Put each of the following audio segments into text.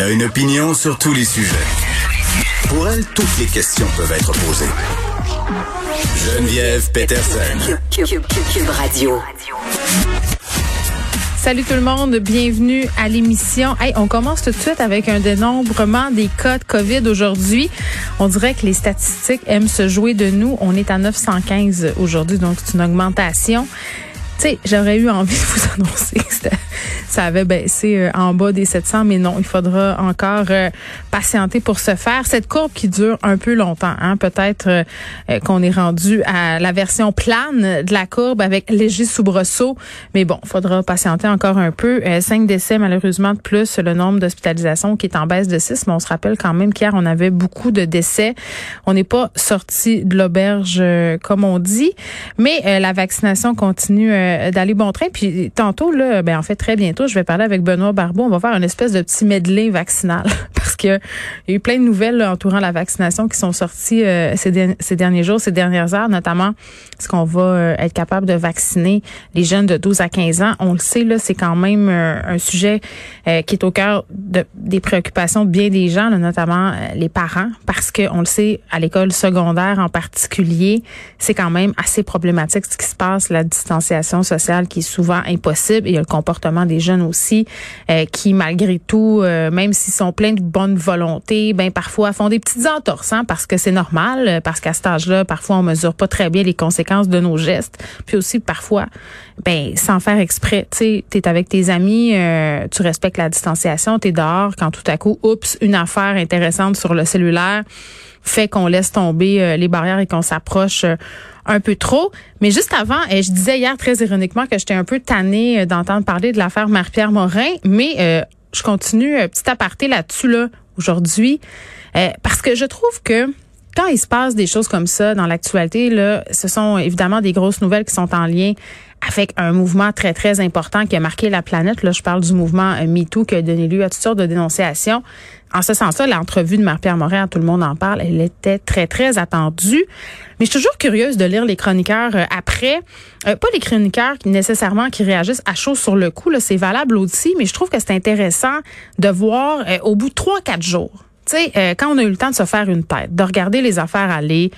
Elle a une opinion sur tous les sujets. Pour elle, toutes les questions peuvent être posées. Geneviève Peterson. Cube, Radio. Salut tout le monde, bienvenue à l'émission. Hey, on commence tout de suite avec un dénombrement des cas de COVID aujourd'hui. On dirait que les statistiques aiment se jouer de nous. On est à 915 aujourd'hui, donc c'est une augmentation. Tu sais, j'aurais eu envie de vous annoncer que ça avait baissé euh, en bas des 700, mais non, il faudra encore euh, patienter pour ce faire. Cette courbe qui dure un peu longtemps, hein, peut-être euh, qu'on est rendu à la version plane de la courbe avec léger soubresaut, mais bon, il faudra patienter encore un peu. Cinq décès malheureusement de plus, le nombre d'hospitalisations qui est en baisse de 6, mais on se rappelle quand même qu'hier on avait beaucoup de décès. On n'est pas sorti de l'auberge comme on dit, mais la vaccination continue d'aller bon train. Puis tantôt, là, ben en fait, très bientôt, je vais parler avec Benoît Barbeau. On va faire une espèce de petit medley vaccinal parce que il y a eu plein de nouvelles entourant la vaccination qui sont sorties euh, ces, derniers jours, ces dernières heures, notamment est-ce qu'on va euh, être capable de vacciner les jeunes de 12 à 15 ans. On le sait, là, c'est quand même un sujet qui est au cœur de, des préoccupations de bien des gens, notamment les parents, parce que on le sait, à l'école secondaire en particulier, c'est quand même assez problématique ce qui se passe, la distanciation sociale qui est souvent impossible. Et il y a le comportement des jeunes aussi euh, qui, malgré tout, euh, même s'ils sont pleins de volonté, ben parfois font des petites entorses, hein, parce que c'est normal, euh, parce qu'à cet âge-là, parfois on mesure pas très bien les conséquences de nos gestes. Puis aussi parfois, ben sans faire exprès, tu sais, t'es avec tes amis, tu respectes la distanciation, t'es dehors, quand tout à coup, oups, une affaire intéressante sur le cellulaire fait qu'on laisse tomber les barrières et qu'on s'approche un peu trop. Mais juste avant, et je disais hier très ironiquement que j'étais un peu tannée euh, d'entendre parler de l'affaire Marie-Pierre Morin, mais euh, je continue un euh, petit aparté là-dessus là aujourd'hui. Parce que je trouve que quand il se passe des choses comme ça dans l'actualité, là, ce sont évidemment des grosses nouvelles qui sont en lien avec un mouvement très, très important qui a marqué la planète. Là, je parle du mouvement euh, MeToo qui a donné lieu à toutes sortes de dénonciations. En ce sens-là, l'entrevue de Marie-Pierre Morin, tout le monde en parle, elle était très, très attendue. Mais je suis toujours curieuse de lire les chroniqueurs euh, après. Euh, pas les chroniqueurs qui, nécessairement qui réagissent à chaud sur le coup, c'est valable aussi, mais je trouve que c'est intéressant de voir au bout de trois, quatre jours, tu sais, quand on a eu le temps de se faire une tête, de regarder les affaires aller,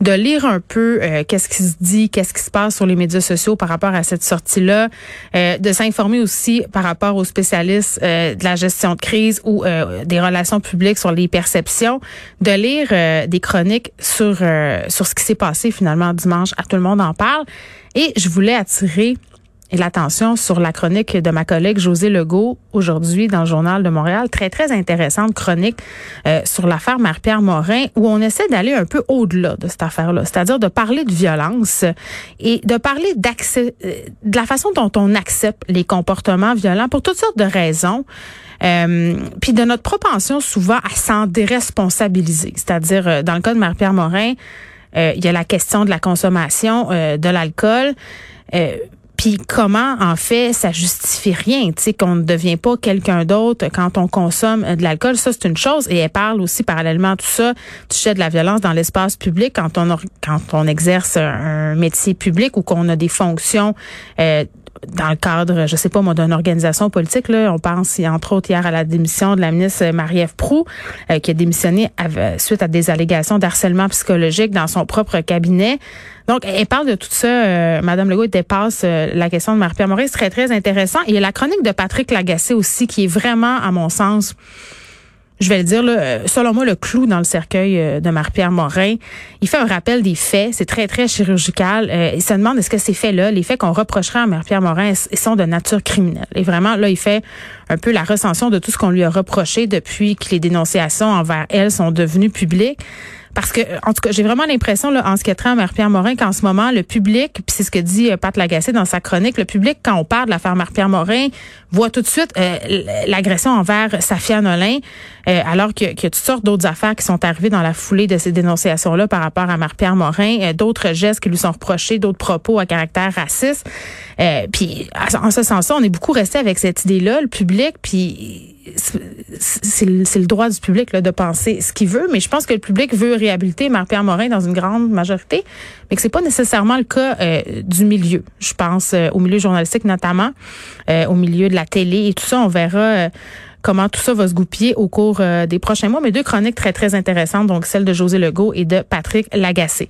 de lire un peu euh, qu'est-ce qui se dit, qu'est-ce qui se passe sur les médias sociaux par rapport à cette sortie-là, euh, de s'informer aussi par rapport aux spécialistes euh, de la gestion de crise ou des relations publiques sur les perceptions, de lire des chroniques sur sur ce qui s'est passé finalement dimanche. À tout le monde en parle. Et je voulais attirer et l'attention sur la chronique de ma collègue José Legault aujourd'hui dans le journal de Montréal. Très, très intéressante chronique euh, sur l'affaire Marie-Pierre Morin où on essaie d'aller un peu au-delà de cette affaire-là, c'est-à-dire de parler de violence et de parler d'accès, euh, de la façon dont on accepte les comportements violents pour toutes sortes de raisons. Euh, puis de notre propension souvent à s'en déresponsabiliser, c'est-à-dire euh, dans le cas de Marie-Pierre Morin, il y a la question de la consommation de l'alcool. Puis comment, en fait, ça justifie rien, tu sais, qu'on ne devient pas quelqu'un d'autre quand on consomme de l'alcool? Ça, c'est une chose. Et elle parle aussi, parallèlement à tout ça, tu sais, de la violence dans l'espace public quand on, quand on exerce un métier public ou qu'on a des fonctions euh, dans le cadre, je sais pas moi, d'une organisation politique. Là, on pense entre autres hier à la démission de la ministre Marie-Ève Proux, euh, qui a démissionné suite à des allégations d'harcèlement psychologique dans son propre cabinet. Donc, elle parle de tout ça. Euh, Madame Legault dépasse euh, la question de Marie-Pierre Maurice. Très, très intéressant. Et il y a la chronique de Patrick Lagacé aussi, qui est vraiment, à mon sens, je vais le dire, là, euh, selon moi, le clou dans le cercueil euh, de Marie-Pierre Morin. Il fait un rappel des faits. C'est très, très chirurgical. Euh, il se demande est-ce que ces faits-là, les faits qu'on reprocherait à Marie-Pierre Morin, sont de nature criminelle? Et vraiment, là, il fait un peu la recension de tout ce qu'on lui a reproché depuis que les dénonciations envers elle sont devenues publiques. Parce que, en tout cas, j'ai vraiment l'impression, là, en ce qui est trait à Marie-Pierre Morin, qu'en ce moment, le public, puis c'est ce que dit euh, Pat Lagacé dans sa chronique, le public, quand on parle de l'affaire Marie-Pierre Morin, voit tout de suite euh, l'agression envers Safia Nolin, euh, alors qu'il y, a toutes sortes d'autres affaires qui sont arrivées dans la foulée de ces dénonciations-là par rapport à Marie-Pierre Morin, d'autres gestes qui lui sont reprochés, d'autres propos à caractère raciste. puis, en ce sens-là, on est beaucoup resté avec cette idée-là, le public, puis c'est le droit du public là, de penser ce qu'il veut, mais je pense que le public veut réhabiliter Marie-Pierre Morin dans une grande majorité, mais que c'est pas nécessairement le cas euh, du milieu. Je pense euh, au milieu journalistique notamment, euh, au milieu de la télé et tout ça. On verra comment tout ça va se goupiller au cours des prochains mois. Mais deux chroniques très, très intéressantes, donc celle de José Legault et de Patrick Lagacé.